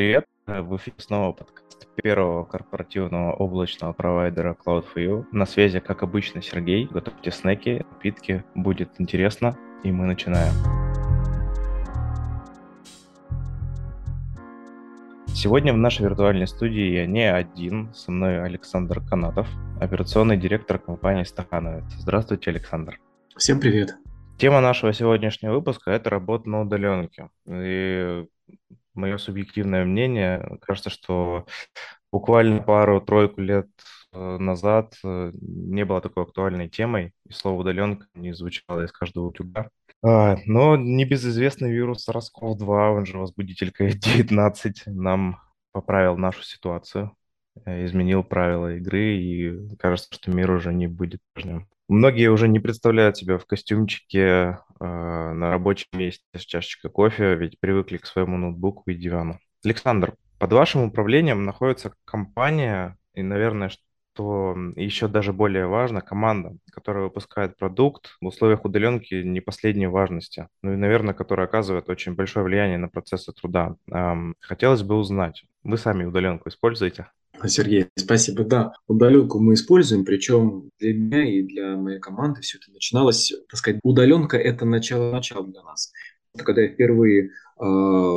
Привет, в эфире снова подкаст первого корпоративного облачного провайдера Cloud4U. На связи, как обычно, Сергей. Готовьте снеки, напитки, будет интересно, и мы начинаем. Сегодня в нашей виртуальной студии я не один, со мной Александр Канатов, операционный директор компании Стахановец. Здравствуйте, Александр. Всем привет. Тема нашего сегодняшнего выпуска – это работа на удаленке. И мое субъективное мнение, кажется, что буквально пару-тройку лет э, назад э, не было такой актуальной темой, и слово «удаленка» не звучало из каждого утюга. А, но небезызвестный вирус SARS-CoV-2, он же возбудитель COVID-19, нам поправил нашу ситуацию, э, изменил правила игры, и кажется, что мир уже не будет прежним. Многие уже не представляют себя в костюмчике э, на рабочем месте с чашечкой кофе, ведь привыкли к своему ноутбуку и дивану. Александр, под вашим управлением находится компания, и, наверное, что еще даже более важно, команда, которая выпускает продукт в условиях удаленки не последней важности, ну и, наверное, которая оказывает очень большое влияние на процессы труда. Эм, хотелось бы узнать, вы сами удаленку используете? Сергей, спасибо. Да, удаленку мы используем, причем для меня и для моей команды все это начиналось, так сказать, удаленка – это начало-начало для нас. Когда я впервые э,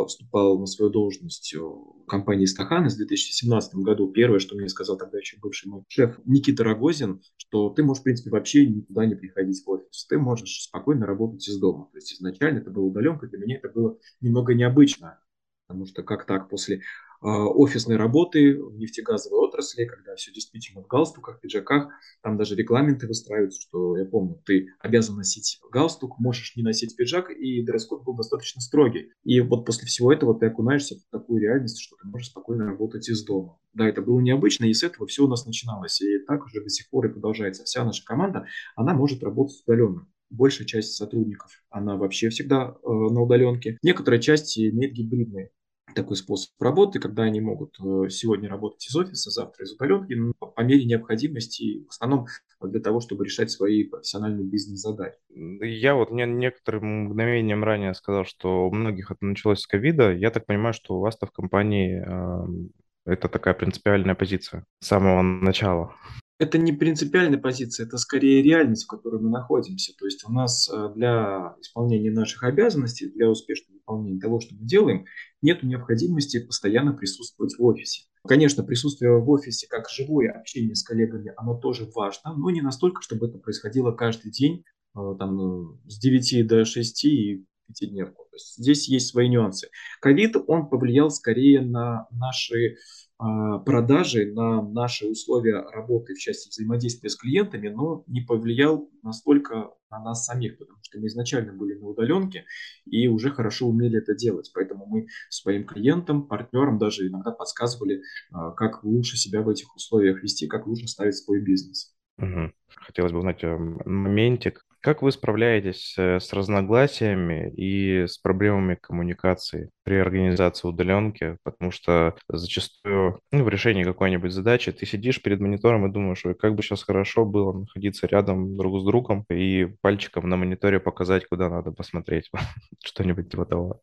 вступал на свою должность в компании «Стаханес» в 2017 году, первое, что мне сказал тогда еще бывший мой шеф Никита Рогозин, что ты можешь, в принципе, вообще никуда не приходить в офис, ты можешь спокойно работать из дома. То есть изначально это была удаленка, для меня это было немного необычно, потому что как так после офисной работы в нефтегазовой отрасли, когда все действительно в галстуках, пиджаках, там даже регламенты выстраиваются, что я помню, ты обязан носить галстук, можешь не носить пиджак, и дресс-код был достаточно строгий. И вот после всего этого ты окунаешься в такую реальность, что ты можешь спокойно работать из дома. Да, это было необычно, и с этого все у нас начиналось. И так уже до сих пор и продолжается. Вся наша команда, она может работать удаленно большая часть сотрудников, она вообще всегда э, на удаленке. Некоторая часть имеет гибридные такой способ работы, когда они могут э, сегодня работать из офиса, завтра из удаленки, но по мере необходимости, в основном для того, чтобы решать свои профессиональные бизнес-задачи. Я вот не, некоторым мгновением ранее сказал, что у многих это началось с ковида. Я так понимаю, что у вас-то в компании э, это такая принципиальная позиция с самого начала это не принципиальная позиция, это скорее реальность, в которой мы находимся. То есть у нас э, для исполнения наших обязанностей, для успешного выполнения того, что мы делаем, нет необходимости постоянно присутствовать в офисе. Конечно, присутствие в офисе как живое общение с коллегами, оно тоже важно, но не настолько, чтобы это происходило каждый день, э, там, ну, с 9 до 6 и пятидневку. То здесь есть свои нюансы. Ковид, он повлиял скорее на наши продажи на наши условия работы в части взаимодействия с клиентами, но не повлиял настолько на нас самих, потому что мы изначально были на удаленке и уже хорошо умели это делать. Поэтому мы своим клиентам, партнерам даже иногда подсказывали, а, как лучше себя в этих условиях вести, как лучше ставить свой бизнес. Угу. Хотелось бы узнать моментик, как вы справляетесь э, с разногласиями и с проблемами коммуникации при организации удаленки? Потому что зачастую ну, в решении какой-нибудь задачи ты сидишь перед монитором и думаешь, ой, как бы сейчас хорошо было находиться рядом друг с другом и пальчиком на мониторе показать, куда надо посмотреть. Что-нибудь типа того.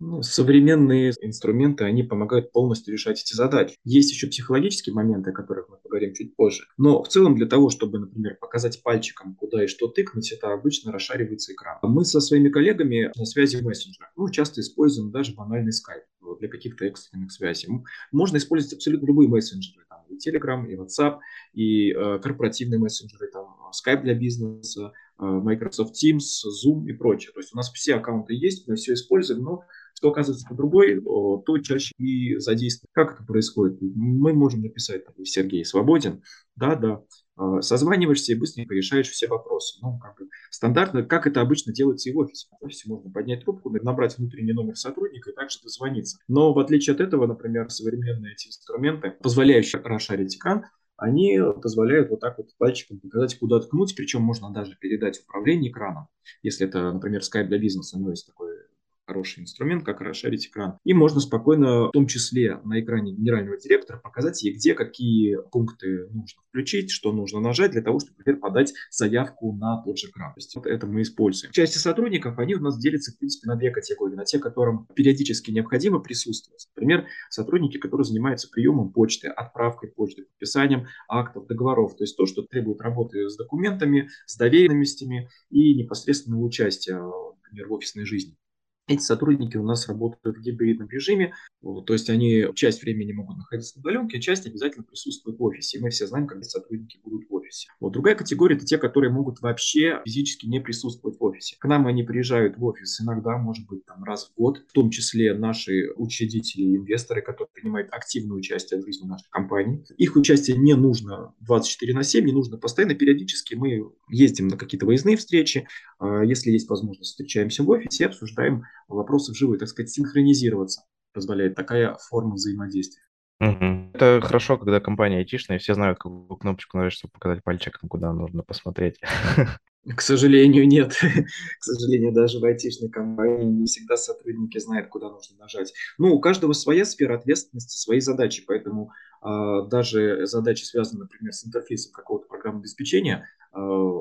Ну, современные инструменты, они помогают полностью решать эти задачи. Есть еще психологические моменты, о которых мы поговорим чуть позже. Но в целом для того, чтобы, например, показать пальчиком, куда и что тыкнуть, это обычно расшаривается экран. Мы со своими коллегами на связи в мессенджерах. Мы часто используем даже банальный скайп для каких-то экстренных связей. Можно использовать абсолютно любые мессенджеры. Там, и Telegram, и WhatsApp, и э, корпоративные мессенджеры, там, Skype для бизнеса, э, Microsoft Teams, Zoom и прочее. То есть у нас все аккаунты есть, мы все используем, но что оказывается по другой, то чаще и задействует. Как это происходит? Мы можем написать, Сергей свободен, да, да, а, созваниваешься и быстренько решаешь все вопросы. Ну, как бы стандартно, как это обычно делается и в офисе. В офисе можно поднять трубку, набрать внутренний номер сотрудника и также дозвониться. Но в отличие от этого, например, современные эти инструменты, позволяющие расшарить экран, они позволяют вот так вот пальчиком показать, куда ткнуть, причем можно даже передать управление экраном. Если это, например, Skype для бизнеса, у него есть такой хороший инструмент, как расширить экран. И можно спокойно, в том числе на экране генерального директора, показать ей, где какие пункты нужно включить, что нужно нажать для того, чтобы, например, подать заявку на тот же экран. То есть вот это мы используем. Части сотрудников, они у нас делятся, в принципе, на две категории. На те, которым периодически необходимо присутствовать. Например, сотрудники, которые занимаются приемом почты, отправкой почты, подписанием актов, договоров. То есть то, что требует работы с документами, с доверенностями и непосредственного участия, например, в офисной жизни. Эти сотрудники у нас работают в гибридном режиме, то есть они часть времени могут находиться на удаленке, часть обязательно присутствует в офисе. И мы все знаем, когда сотрудники будут в офисе. Вот другая категория – это те, которые могут вообще физически не присутствовать в офисе. К нам они приезжают в офис иногда, может быть, там раз в год, в том числе наши учредители и инвесторы, которые принимают активное участие в жизни нашей компании. Их участие не нужно 24 на 7, не нужно постоянно, периодически мы ездим на какие-то выездные встречи, а если есть возможность, встречаемся в офисе и обсуждаем вопросы вживую, так сказать, синхронизироваться позволяет такая форма взаимодействия. Угу. Это хорошо, когда компания айтишная, все знают, какую кнопочку нажать, чтобы показать пальчиком, куда нужно посмотреть. К сожалению, нет. К сожалению, даже в айтишной компании не всегда сотрудники знают, куда нужно нажать. Ну, у каждого своя сфера ответственности, свои задачи, поэтому э, даже задачи, связанные, например, с интерфейсом какого-то программного обеспечения, э,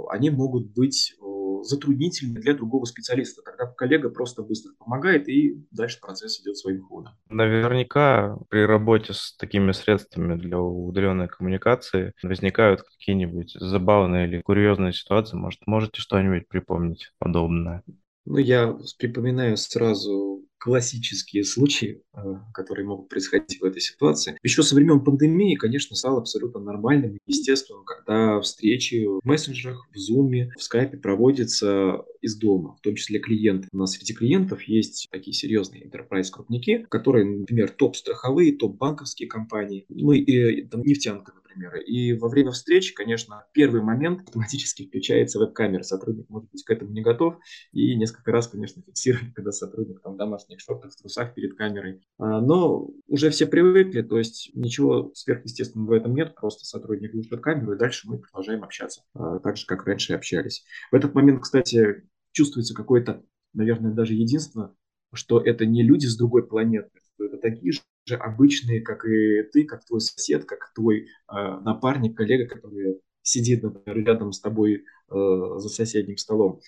они могут быть затруднительны для другого специалиста. Тогда коллега просто быстро помогает, и дальше процесс идет своим ходом. Наверняка при работе с такими средствами для удаленной коммуникации возникают какие-нибудь забавные или курьезные ситуации. Может, можете что-нибудь припомнить подобное? Ну, я припоминаю сразу классические случаи, э, которые могут происходить в этой ситуации. Еще со времен пандемии, конечно, стало абсолютно нормальным и естественным, когда встречи в мессенджерах, в Zoom, в Skype проводятся из дома, в том числе клиенты. У нас среди клиентов есть такие серьезные enterprise крупники, которые, например, топ-страховые, топ-банковские компании, ну и там, нефтянка, например. И во время встречи, конечно, первый момент автоматически включается веб-камера. Сотрудник может быть к этому не готов. И несколько раз, конечно, фиксировали, когда сотрудник там в домашних шортах, в трусах перед камерой. А, но уже все привыкли, то есть ничего сверхъестественного в этом нет. Просто сотрудник включит камеру, и дальше мы продолжаем общаться. А, так же, как раньше общались. В этот момент, кстати, чувствуется какое-то, наверное, даже единство, что это не люди с другой планеты, что это такие же обычные, как и ты, как твой сосед, как твой э, напарник, коллега, который сидит, например, рядом с тобой э, за соседним столом.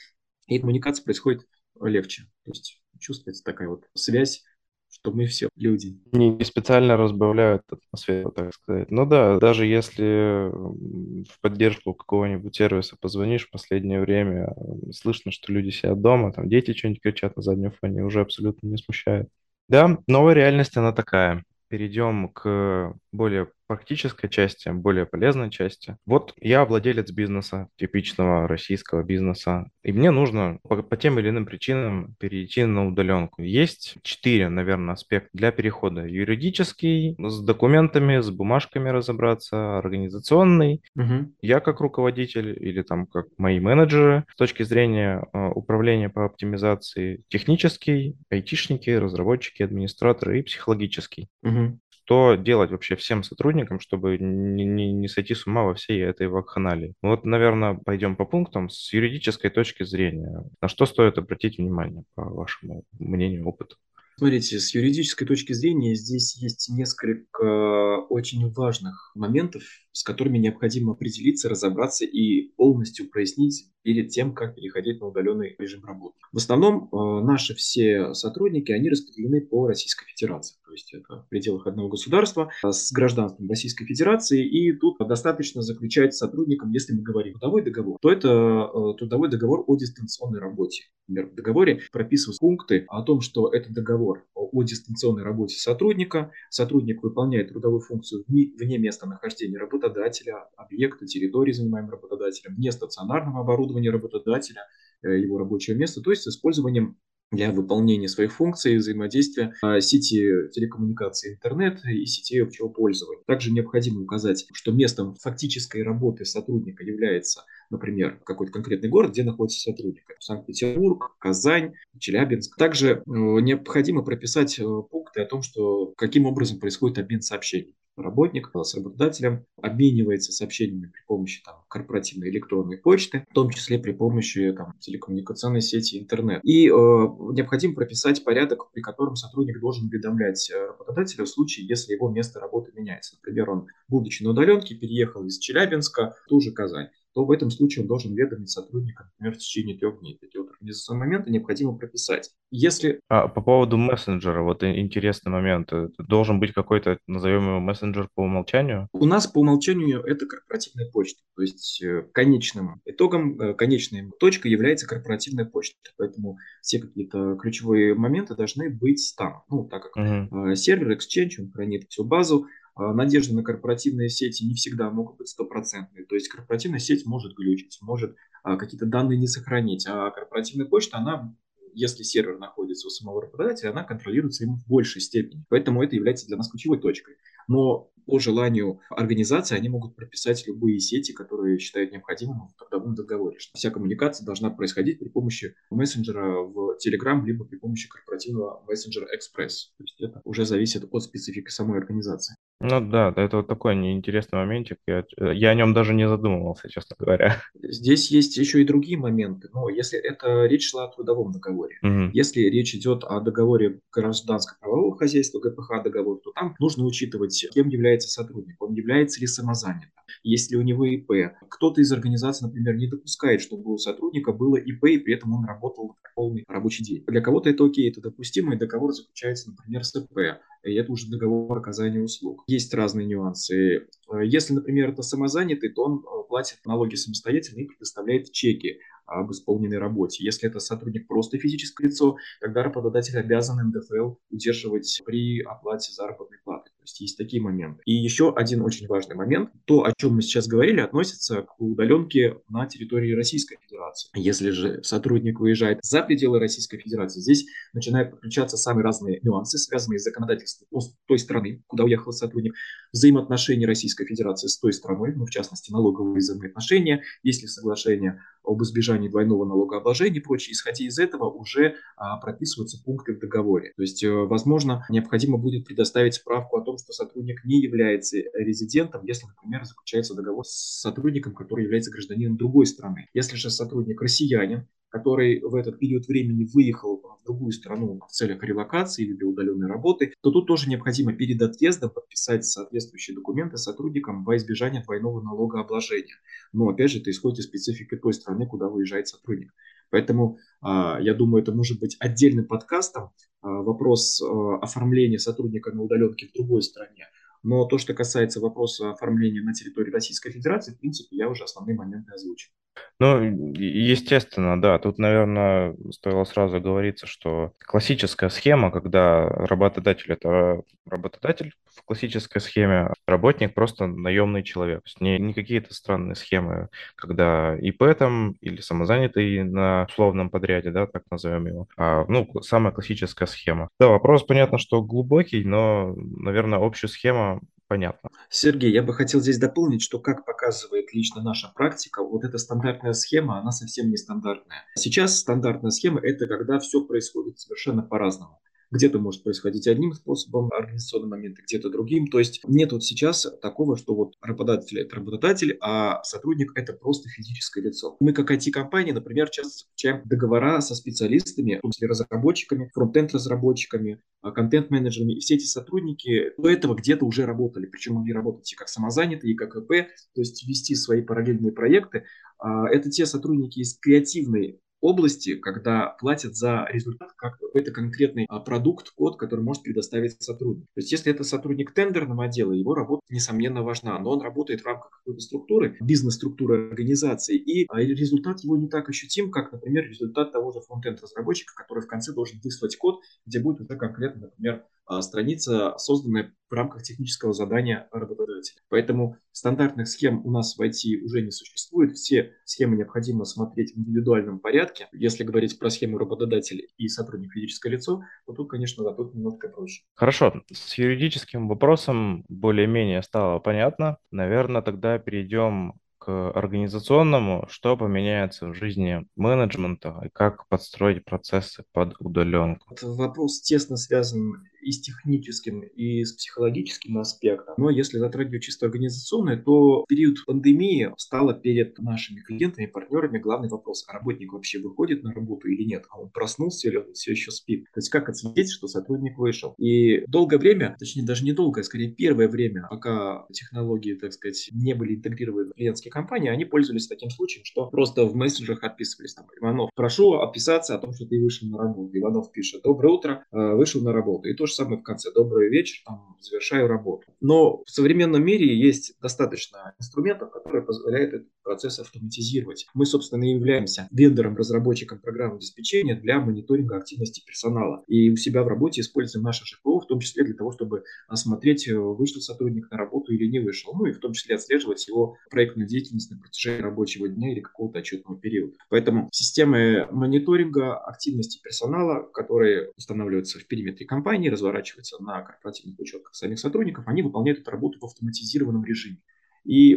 И коммуникация происходит легче. То есть чувствуется такая вот связь что мы все люди. Не специально разбавляют атмосферу, так сказать. Ну да, даже если в поддержку какого-нибудь сервиса позвонишь в последнее время, слышно, что люди сидят дома, там дети что-нибудь кричат на заднем фоне, уже абсолютно не смущает. Да, новая реальность, она такая. Перейдем к более практической части, более полезной части. Вот я владелец бизнеса, типичного российского бизнеса, и мне нужно по, по тем или иным причинам перейти на удаленку. Есть четыре, наверное, аспекта для перехода. Юридический, с документами, с бумажками разобраться, организационный. Угу. Я как руководитель или там как мои менеджеры с точки зрения э, управления по оптимизации, технический, айтишники, разработчики, администраторы и психологический. Угу что делать вообще всем сотрудникам, чтобы не, не, не сойти с ума во всей этой вакханалии. Вот, наверное, пойдем по пунктам с юридической точки зрения. На что стоит обратить внимание, по вашему мнению, опыту? Смотрите, с юридической точки зрения здесь есть несколько очень важных моментов, с которыми необходимо определиться, разобраться и полностью прояснить перед тем, как переходить на удаленный режим работы. В основном э, наши все сотрудники, они распределены по Российской Федерации. То есть это в пределах одного государства э, с гражданством Российской Федерации. И тут достаточно заключать с сотрудником, если мы говорим трудовой договор, то это э, трудовой договор о дистанционной работе. Например, в договоре прописываются пункты о том, что это договор о дистанционной работе сотрудника. Сотрудник выполняет трудовую функцию вне места нахождения работодателя, объекта, территории, занимаемой работодателем, вне стационарного оборудования работодателя, э, его рабочего места, то есть с использованием для выполнения своих функций взаимодействия а, сети телекоммуникации интернет и сетей общего пользования. Также необходимо указать, что местом фактической работы сотрудника является например, какой-то конкретный город, где находится сотрудник. Санкт-Петербург, Казань, Челябинск. Также э, необходимо прописать э, пункты о том, что каким образом происходит обмен сообщений. Работник с работодателем обменивается сообщениями при помощи там, корпоративной электронной почты, в том числе при помощи там, телекоммуникационной сети интернет. И э, необходимо прописать порядок, при котором сотрудник должен уведомлять э, работодателя в случае, если его место работы меняется. Например, он, будучи на удаленке, переехал из Челябинска в ту же Казань то в этом случае он должен уведомить сотрудника, например, в течение трех дней. Эти вот организационные моменты необходимо прописать. Если... А по поводу мессенджера, вот интересный момент. Должен быть какой-то, назовем его мессенджер по умолчанию? У нас по умолчанию это корпоративная почта. То есть э, конечным итогом, э, конечной точкой является корпоративная почта. Поэтому все какие-то ключевые моменты должны быть там. Ну, так как угу. сервер Exchange, он хранит всю базу, надежды на корпоративные сети не всегда могут быть стопроцентные. То есть корпоративная сеть может глючить, может а, какие-то данные не сохранить. А корпоративная почта, она если сервер находится у самого работодателя, она контролируется им в большей степени. Поэтому это является для нас ключевой точкой. Но по желанию организации они могут прописать любые сети, которые считают необходимым в трудовом договоре. Что вся коммуникация должна происходить при помощи мессенджера в Telegram, либо при помощи корпоративного мессенджера Express. То есть это уже зависит от специфики самой организации. Ну да, это вот такой неинтересный моментик. Я, я о нем даже не задумывался, честно говоря. Здесь есть еще и другие моменты. Но если это речь шла о трудовом договоре, угу. если речь идет о договоре гражданско-правового хозяйства, ГПХ договор, то там нужно учитывать, кем является сотрудник, он является ли самозанятым, есть ли у него ИП. Кто-то из организаций, например, не допускает, чтобы у сотрудника было ИП, и при этом он работал полный рабочий день. Для кого-то это окей, это допустимо, и договор заключается, например, с ИП и это уже договор оказания услуг. Есть разные нюансы. Если, например, это самозанятый, то он э, платит налоги самостоятельно и предоставляет чеки об исполненной работе. Если это сотрудник просто физическое лицо, тогда работодатель обязан НДФЛ удерживать при оплате заработной платы есть есть такие моменты. И еще один очень важный момент. То, о чем мы сейчас говорили, относится к удаленке на территории Российской Федерации. Если же сотрудник выезжает за пределы Российской Федерации, здесь начинают подключаться самые разные нюансы, связанные с законодательством той страны, куда уехал сотрудник, взаимоотношения Российской Федерации с той страной, ну, в частности, налоговые взаимоотношения, есть ли соглашение об избежании двойного налогообложения и прочее. Исходя из этого уже а, прописываются пункты в договоре. То есть, э, возможно, необходимо будет предоставить справку о том, что сотрудник не является резидентом, если, например, заключается договор с сотрудником, который является гражданином другой страны. Если же сотрудник россиянин, который в этот период времени выехал в другую страну в целях релокации или для удаленной работы, то тут тоже необходимо перед отъездом подписать соответствующие документы сотрудникам во избежание двойного налогообложения. Но опять же, это исходит из специфики той страны, куда выезжает сотрудник. Поэтому а, я думаю, это может быть отдельным подкастом а, вопрос а, оформления сотрудника на удаленке в другой стране. Но то, что касается вопроса оформления на территории Российской Федерации, в принципе, я уже основные моменты озвучил. Ну, естественно, да. Тут, наверное, стоило сразу говориться, что классическая схема, когда работодатель– это работодатель в классической схеме, работник просто наемный человек. То есть не, не какие-то странные схемы, когда ИП там или самозанятый на условном подряде, да, так назовем его, а, ну, самая классическая схема. Да, вопрос, понятно, что глубокий, но, наверное, общая схема понятно. Сергей, я бы хотел здесь дополнить, что как показывает лично наша практика, вот эта стандартная схема, она совсем не стандартная. Сейчас стандартная схема – это когда все происходит совершенно по-разному. Где-то может происходить одним способом организационный момент, где-то другим. То есть нет вот сейчас такого, что вот работодатель – это работодатель, а сотрудник – это просто физическое лицо. Мы как IT-компания, например, часто заключаем договора со специалистами, в разработчиками, фронтенд-разработчиками, а, контент-менеджерами. И все эти сотрудники до этого где-то уже работали. Причем могли работать и как самозанятые, и как ИП, то есть вести свои параллельные проекты. А, это те сотрудники из креативной области, когда платят за результат как какой-то конкретный а, продукт, код, который может предоставить сотрудник. То есть если это сотрудник тендерного отдела, его работа, несомненно, важна, но он работает в рамках какой-то структуры, бизнес-структуры организации, и а, результат его не так ощутим, как, например, результат того же фронтенд-разработчика, который в конце должен выслать код, где будет уже конкретно, например, а, страница, созданная в рамках технического задания работодателя. Поэтому стандартных схем у нас в IT уже не существует. Все схемы необходимо смотреть в индивидуальном порядке. Если говорить про схему работодателя и сотрудник физическое лицо, то тут, конечно, да, тут немножко проще. Хорошо. С юридическим вопросом более-менее стало понятно. Наверное, тогда перейдем к организационному, что поменяется в жизни менеджмента и как подстроить процессы под удаленку? Вопрос тесно связан и с техническим, и с психологическим аспектом. Но если затрагивать чисто организационное, то период пандемии стало перед нашими клиентами, партнерами главный вопрос, а работник вообще выходит на работу или нет? А он проснулся или он все еще спит? То есть как отследить, что сотрудник вышел? И долгое время, точнее даже не долгое, а скорее первое время, пока технологии, так сказать, не были интегрированы в клиентские компании, они пользовались таким случаем, что просто в мессенджерах отписывались там, Иванов, прошу отписаться о том, что ты вышел на работу. Иванов пишет, доброе утро, э, вышел на работу. И то же самое в конце, добрый вечер, там, завершаю работу. Но в современном мире есть достаточно инструментов, которые позволяют этот процесс автоматизировать. Мы, собственно, и являемся вендором-разработчиком программ обеспечения для мониторинга активности персонала. И у себя в работе используем наше ЖПО, в том числе для того, чтобы осмотреть, э, вышел сотрудник на работу или не вышел. Ну и в том числе отслеживать его проектную деятельность на протяжении рабочего дня или какого-то отчетного периода. Поэтому системы мониторинга активности персонала, которые устанавливаются в периметре компании, разворачиваются на корпоративных учетках самих сотрудников, они выполняют эту работу в автоматизированном режиме. И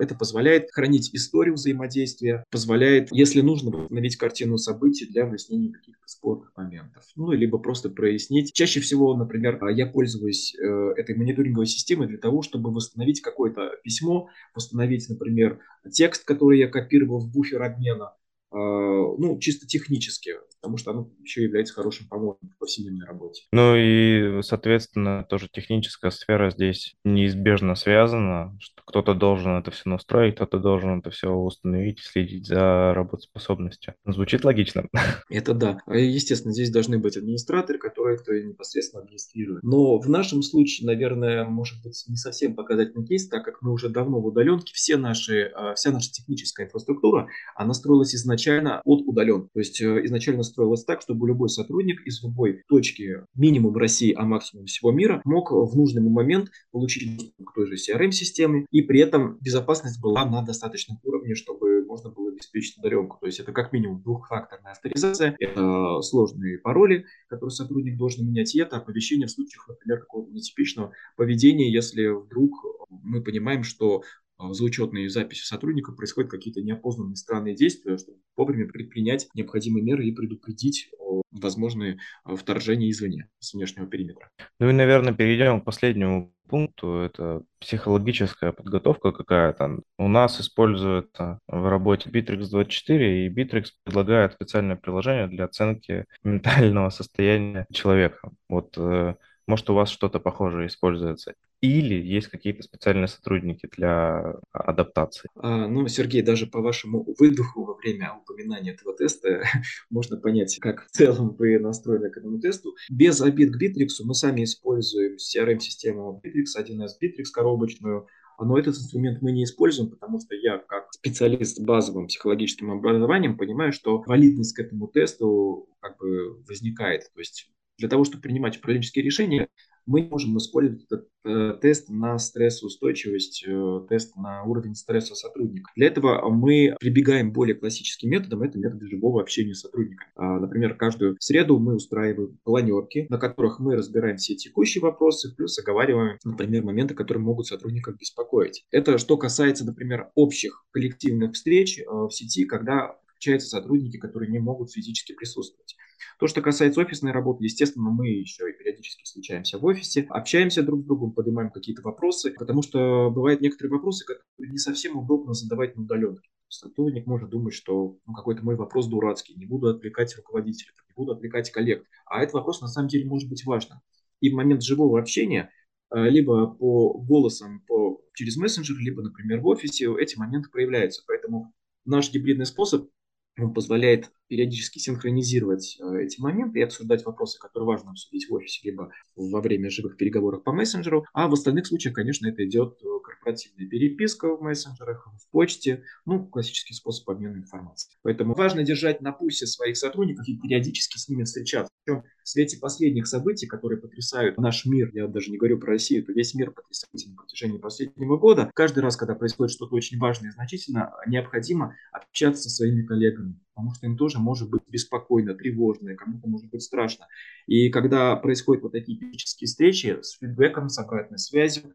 это позволяет хранить историю взаимодействия, позволяет, если нужно, восстановить картину событий для выяснения каких-то спорных моментов. Ну, либо просто прояснить. Чаще всего, например, я пользуюсь э, этой мониторинговой системой для того, чтобы восстановить какое-то письмо, восстановить, например, текст, который я копировал в буфер обмена, а, ну, чисто технически, потому что оно еще является хорошим помощником в повседневной работе. Ну и, соответственно, тоже техническая сфера здесь неизбежно связана, что кто-то должен это все настроить, кто-то должен это все установить, следить за работоспособностью. Звучит логично. Это да. А, естественно, здесь должны быть администраторы, которые это непосредственно администрируют. Но в нашем случае, наверное, может быть не совсем показательный кейс, так как мы уже давно в удаленке, все наши, а, вся наша техническая инфраструктура, она строилась изначально от удален. То есть э, изначально строилось так, чтобы любой сотрудник из любой точки минимум России, а максимум всего мира мог в нужный момент получить к той же CRM-системе, и при этом безопасность была на достаточном уровне, чтобы можно было обеспечить удаленку. То есть это как минимум двухфакторная авторизация, это сложные пароли, которые сотрудник должен менять, и это оповещение в случаях, например, какого-то нетипичного поведения, если вдруг мы понимаем, что за учетной записью сотрудника происходят какие-то неопознанные странные действия, чтобы вовремя предпринять необходимые меры и предупредить возможные а, вторжения извне, с внешнего периметра. Ну и, наверное, перейдем к последнему пункту. Это психологическая подготовка какая-то. У нас используют в работе Bittrex24, и Bittrex предлагает специальное приложение для оценки ментального состояния человека. Вот э, может, у вас что-то похожее используется? Или есть какие-то специальные сотрудники для адаптации? А, ну, Сергей, даже по вашему выдоху во время упоминания этого теста можно понять, как в целом вы настроены к этому тесту. Без обид к Bittrex мы сами используем CRM-систему Bittrex, 1С Bittrex коробочную, но этот инструмент мы не используем, потому что я, как специалист с базовым психологическим образованием, понимаю, что валидность к этому тесту как бы возникает. То есть для того, чтобы принимать управленческие решения, мы можем использовать этот э, тест на стрессоустойчивость, э, тест на уровень стресса сотрудника. Для этого мы прибегаем более классическим методом, это метод живого общения с сотрудниками. А, например, каждую среду мы устраиваем планерки, на которых мы разбираем все текущие вопросы, плюс оговариваем, например, моменты, которые могут сотрудников беспокоить. Это что касается, например, общих коллективных встреч э, в сети, когда включаются сотрудники, которые не могут физически присутствовать. То, что касается офисной работы, естественно, мы еще и периодически встречаемся в офисе, общаемся друг с другом, поднимаем какие-то вопросы, потому что бывают некоторые вопросы, которые не совсем удобно задавать на удаленке. Сотрудник может думать, что ну, какой-то мой вопрос дурацкий, не буду отвлекать руководителя, не буду отвлекать коллег. А этот вопрос на самом деле может быть важным. И в момент живого общения э, либо по голосам по, через мессенджер, либо, например, в офисе эти моменты проявляются. Поэтому наш гибридный способ позволяет периодически синхронизировать э, эти моменты и обсуждать вопросы, которые важно обсудить в офисе, либо во время живых переговоров по мессенджеру. А в остальных случаях, конечно, это идет э, корпоративная переписка в мессенджерах, в почте, ну, классический способ обмена информацией. Поэтому важно держать на пульсе своих сотрудников и периодически с ними встречаться. Причем в свете последних событий, которые потрясают наш мир, я даже не говорю про Россию, то весь мир потрясает на протяжении последнего года. Каждый раз, когда происходит что-то очень важное и значительно, необходимо общаться со своими коллегами, потому что им тоже может быть беспокойно, тревожно, кому-то может быть страшно. И когда происходят вот такие физические встречи с фидбэком, с обратной связью,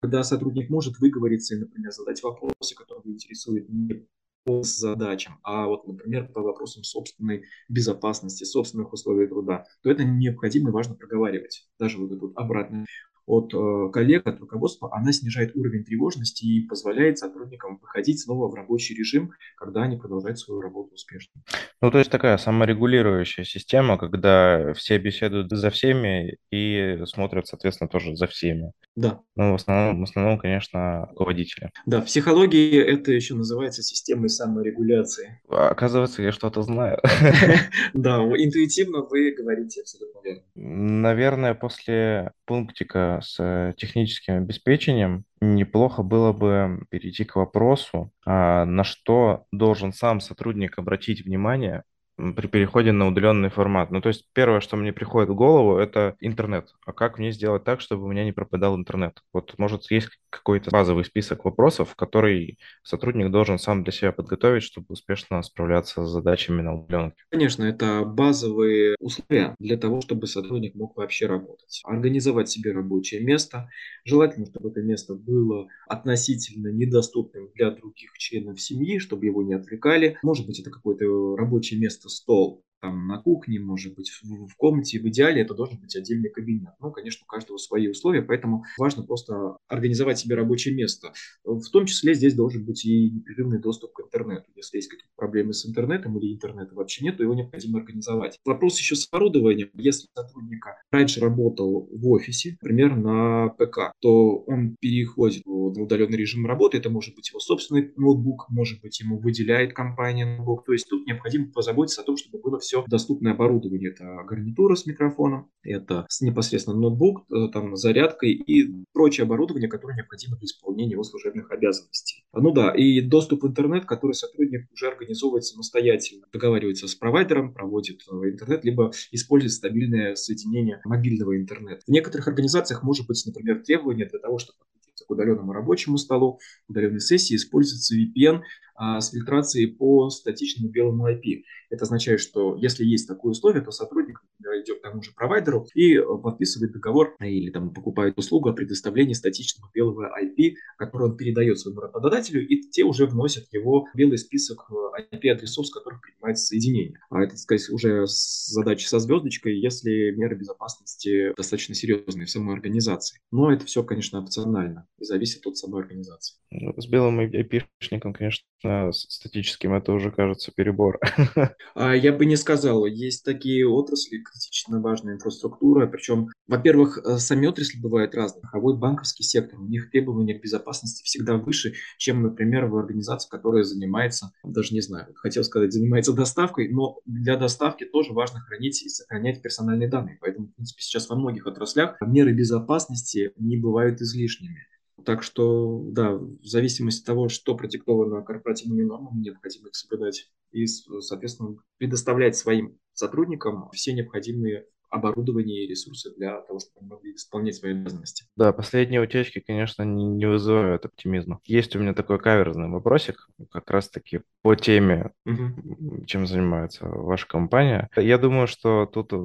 когда сотрудник может выговориться и, например, задать вопросы, которые интересуют не по задачам, а вот, например, по вопросам собственной безопасности, собственных условий труда, то это необходимо и важно проговаривать. Даже вот эту обратную от э, коллег, от руководства, она снижает уровень тревожности и позволяет сотрудникам выходить снова в рабочий режим, когда они продолжают свою работу успешно. Ну, то есть такая саморегулирующая система, когда все беседуют за всеми и смотрят, соответственно, тоже за всеми. Да. Ну, в основном, в основном, конечно, руководители. Да, в психологии это еще называется системой саморегуляции. Оказывается, я что-то знаю. Да, интуитивно вы говорите абсолютно верно. Наверное, после пунктика с техническим обеспечением неплохо было бы перейти к вопросу, а, на что должен сам сотрудник обратить внимание, при переходе на удаленный формат. Ну, то есть первое, что мне приходит в голову, это интернет. А как мне сделать так, чтобы у меня не пропадал интернет? Вот, может, есть какой-то базовый список вопросов, который сотрудник должен сам для себя подготовить, чтобы успешно справляться с задачами на удаленке? Конечно, это базовые условия для того, чтобы сотрудник мог вообще работать. Организовать себе рабочее место. Желательно, чтобы это место было относительно недоступным для других членов семьи, чтобы его не отвлекали. Может быть, это какое-то рабочее место assustou. Там, на кухне, может быть, в, в комнате. В идеале это должен быть отдельный кабинет. Ну, конечно, у каждого свои условия, поэтому важно просто организовать себе рабочее место. В том числе здесь должен быть и непрерывный доступ к интернету. Если есть какие-то проблемы с интернетом или интернета вообще нет, то его необходимо организовать. Вопрос еще с оборудованием. Если сотрудника раньше работал в офисе, например, на ПК, то он переходит в удаленный режим работы. Это может быть его собственный ноутбук, может быть, ему выделяет компания ноутбук. То есть тут необходимо позаботиться о том, чтобы было все доступное оборудование. Это гарнитура с микрофоном, это непосредственно ноутбук, э, там, зарядкой и прочее оборудование, которое необходимо для исполнения его служебных обязанностей. Ну да, и доступ в интернет, который сотрудник уже организовывает самостоятельно, договаривается с провайдером, проводит э, интернет, либо использует стабильное соединение мобильного интернета. В некоторых организациях может быть, например, требование для того, чтобы к удаленному рабочему столу, удаленной сессии используется VPN а, с фильтрацией по статичному белому IP. Это означает, что если есть такое условие, то сотрудник например, идет к тому же провайдеру и э, подписывает договор или там покупает услугу о предоставлении статичного белого IP, который он передает своему работодателю, и те уже вносят его в белый список IP-адресов, э, с которых принимается соединение. А это, так сказать, уже задача со звездочкой, если меры безопасности достаточно серьезные в самой организации. Но это все, конечно, опционально и зависит от самой организации. Ну, с белым IP-шником, конечно, статическим, это уже кажется перебор. А я бы не сказал. Есть такие отрасли, критично важная инфраструктура. Причем, во-первых, э, сами отрасли бывают разные. Вот банковский сектор, у них требования к безопасности всегда выше, чем, например, в организации, которая занимается, даже не знаю, хотел сказать, занимается доставкой, но для доставки тоже важно хранить и сохранять персональные данные. Поэтому, в принципе, сейчас во многих отраслях меры безопасности не бывают излишними. Так что, да, в зависимости от того, что продиктовано корпоративными нормами, необходимо их соблюдать и, соответственно, предоставлять своим сотрудникам все необходимые оборудование и ресурсы для того, чтобы они могли исполнять свои обязанности. Да, последние утечки, конечно, не, не вызывают оптимизма. Есть у меня такой каверзный вопросик, как раз-таки по теме, угу. чем занимается ваша компания. Я думаю, что тут э,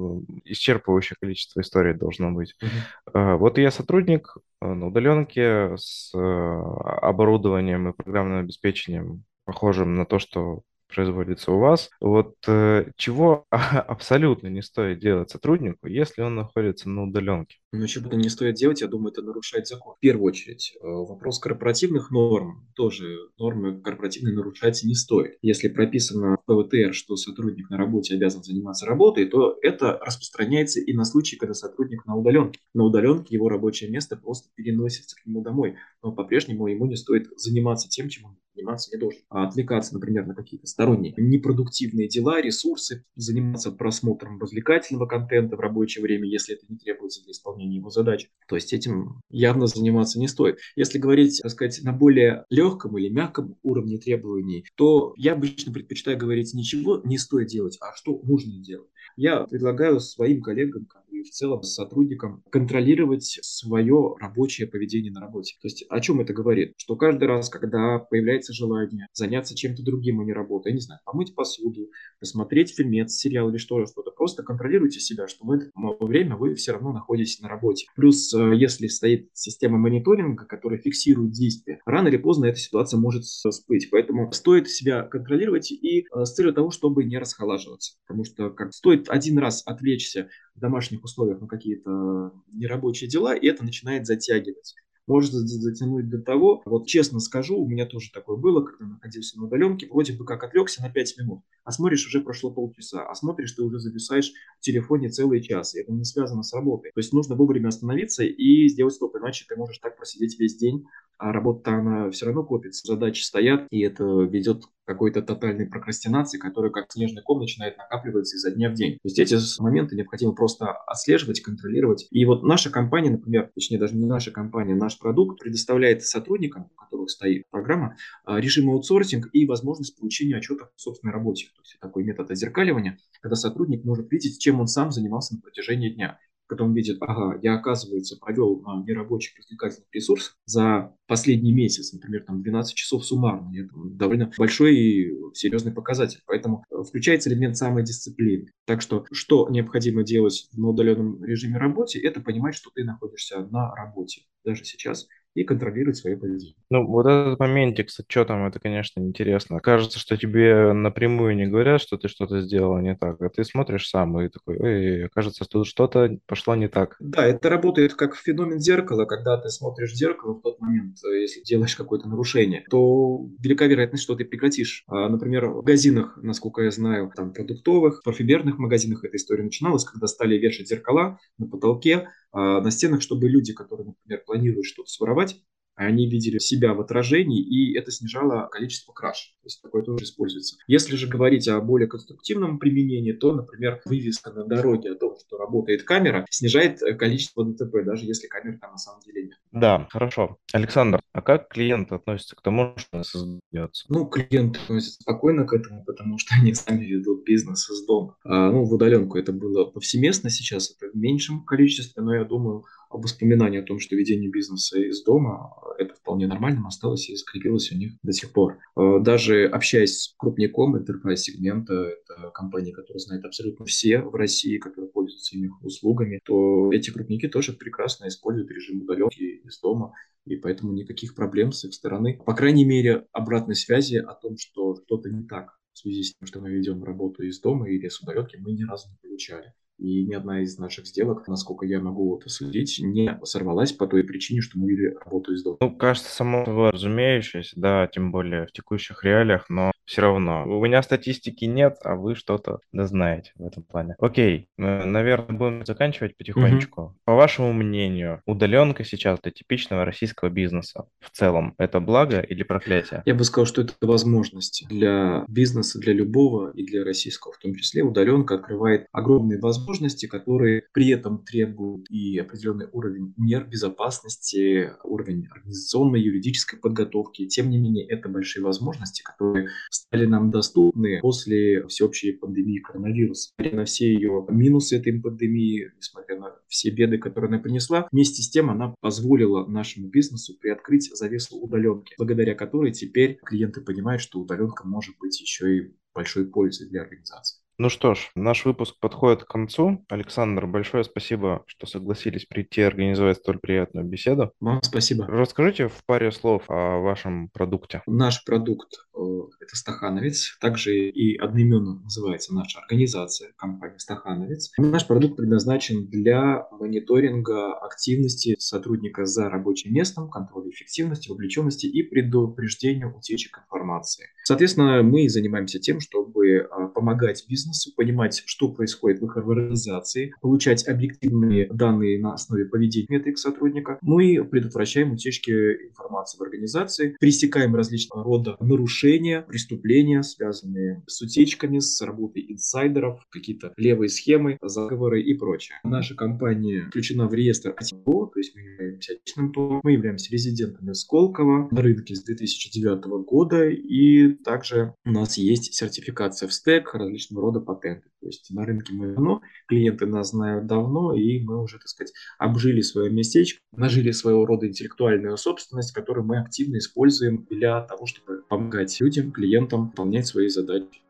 исчерпывающее количество историй должно быть. Угу. Вот я сотрудник э, на удаленке с оборудованием и программным обеспечением, похожим на то, что производится у вас. Вот э, чего абсолютно не стоит делать сотруднику, если он находится на удаленке? Ну, чего не стоит делать, я думаю, это нарушать закон. В первую очередь, э, вопрос корпоративных норм. Тоже нормы корпоративные нарушать не стоит. Если прописано в ПВТР, что сотрудник на работе обязан заниматься работой, то это распространяется и на случай, когда сотрудник на удаленке. На удаленке его рабочее место просто переносится к нему домой. Но по-прежнему ему не стоит заниматься тем, чем он заниматься не должен. А отвлекаться, например, на какие-то сторонние непродуктивные дела, ресурсы, заниматься просмотром развлекательного контента в рабочее время, если это не требуется для исполнения его задач. То есть этим явно заниматься не стоит. Если говорить, так сказать, на более легком или мягком уровне требований, то я обычно предпочитаю говорить ничего не стоит делать, а что нужно делать. Я предлагаю своим коллегам, в целом с сотрудником контролировать свое рабочее поведение на работе. То есть о чем это говорит? Что каждый раз, когда появляется желание заняться чем-то другим, а не работой, я не знаю, помыть посуду, посмотреть фильмец, сериал или что-то, что-то, просто контролируйте себя, что в это время вы все равно находитесь на работе. Плюс, э, если стоит система мониторинга, которая фиксирует действия, рано или поздно эта ситуация может всплыть. Поэтому стоит себя контролировать и э, с целью того, чтобы не расхолаживаться. Потому что как стоит один раз отвлечься домашних условиях на какие-то нерабочие дела, и это начинает затягивать может затянуть до того, вот честно скажу, у меня тоже такое было, когда находился на удаленке, вроде бы как отвлекся на 5 минут, а смотришь, уже прошло полчаса, а смотришь, ты уже зависаешь в телефоне целый час, и это не связано с работой. То есть нужно вовремя остановиться и сделать стоп, иначе ты можешь так просидеть весь день, а работа она все равно копится, задачи стоят, и это ведет какой-то тотальной прокрастинации, которая как снежный ком начинает накапливаться изо дня в день. То есть эти моменты необходимо просто отслеживать, контролировать. И вот наша компания, например, точнее даже не наша компания, наш продукт предоставляет сотрудникам, у которых стоит программа, а, режим аутсорсинг и возможность получения отчетов о собственной работе. То есть такой метод озеркаливания, когда сотрудник может видеть, чем он сам занимался на протяжении дня он видит, ага, я, оказывается, провел на нерабочих развлекательных ресурсах за последний месяц, например, там 12 часов суммарно. Это довольно большой и серьезный показатель. Поэтому э, включается элемент самодисциплины. Так что, что необходимо делать на удаленном режиме работы, это понимать, что ты находишься на работе даже сейчас и контролировать свое поведение. Ну, вот этот моментик с отчетом, это, конечно, интересно. Кажется, что тебе напрямую не говорят, что ты что-то сделал не так, а ты смотришь сам и такой, эй, кажется, тут что-то пошло не так. Да, это работает как феномен зеркала, когда ты смотришь в зеркало в тот момент, э, если делаешь какое-то нарушение, то велика вероятность, что ты прекратишь. А, например, в магазинах, насколько я знаю, там продуктовых, парфюмерных магазинах эта история начиналась, когда стали вешать зеркала на потолке, на стенах, чтобы люди, которые, например, планируют что-то своровать, они видели себя в отражении, и это снижало количество краж. То есть такое тоже используется. Если же говорить о более конструктивном применении, то, например, вывеска на дороге о том, что работает камера, снижает э, количество ДТП, даже если камеры там на самом деле нет. Да, хорошо. Александр, а как клиент относится к тому, что создается? Ну, клиенты относятся спокойно к этому, потому что они сами ведут бизнес из дома. А, ну, в удаленку это было повсеместно, сейчас это в меньшем количестве, но я думаю, воспоминание о том, что ведение бизнеса из дома – это вполне нормально, осталось и закрепилось у них до сих пор. Э, даже общаясь с крупником enterprise сегмента, это компании, которые знают абсолютно все в России, которые пользуются их услугами, то эти крупники тоже прекрасно используют режим удаленки из дома, и поэтому никаких проблем с их стороны. По крайней мере, обратной связи о том, что что-то не так в связи с тем, что мы ведем работу из дома или с удаленки, мы ни разу не получали. И ни одна из наших сделок, насколько я могу это судить, не сорвалась по той причине, что мы вели работу из дома. Ну, кажется, само собой разумеющееся, да, тем более в текущих реалиях, но все равно. У меня статистики нет, а вы что-то да знаете в этом плане. Окей, наверное, будем заканчивать потихонечку. Угу. По вашему мнению, удаленка сейчас для типичного российского бизнеса в целом это благо или проклятие? Я бы сказал, что это возможность для бизнеса, для любого и для российского в том числе. Удаленка открывает огромные возможности, которые при этом требуют и определенный уровень мер безопасности, уровень организационной, юридической подготовки. Тем не менее, это большие возможности, которые стали нам доступны после всеобщей пандемии коронавируса. Несмотря на все ее минусы этой пандемии, несмотря на все беды, которые она принесла, вместе с тем она позволила нашему бизнесу приоткрыть завесу удаленки, благодаря которой теперь клиенты понимают, что удаленка может быть еще и большой пользой для организации. Ну что ж, наш выпуск подходит к концу. Александр, большое спасибо, что согласились прийти и организовать столь приятную беседу. Вам спасибо. Расскажите в паре слов о вашем продукте. Наш продукт э, – это Стахановец. Также и одноименно называется наша организация, компания Стахановец. Наш продукт предназначен для мониторинга активности сотрудника за рабочим местом, контроля эффективности, вовлеченности и предупреждения утечек информации. Соответственно, мы занимаемся тем, чтобы э, помогать бизнесу бизнесу, понимать, что происходит в их организации, получать объективные данные на основе поведения этих сотрудника. Мы предотвращаем утечки информации в организации, пресекаем различного рода нарушения, преступления, связанные с утечками, с работой инсайдеров, какие-то левые схемы, заговоры и прочее. Наша компания включена в реестр АТО, то есть мы являемся отечественным ТО, мы являемся резидентами Сколково на рынке с 2009 года, и также у нас есть сертификация в стек различного рода рода патенты. То есть на рынке мы давно, клиенты нас знают давно, и мы уже, так сказать, обжили свое местечко, нажили своего рода интеллектуальную собственность, которую мы активно используем для того, чтобы помогать людям, клиентам выполнять свои задачи.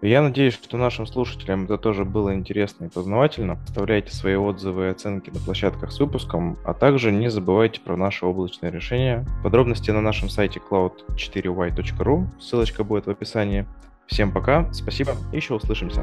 Я надеюсь, что нашим слушателям это тоже было интересно и познавательно. Оставляйте свои отзывы и оценки на площадках с выпуском, а также не забывайте про наше облачное решение. Подробности на нашем сайте cloud4y.ru, ссылочка будет в описании. Всем пока, спасибо, еще услышимся.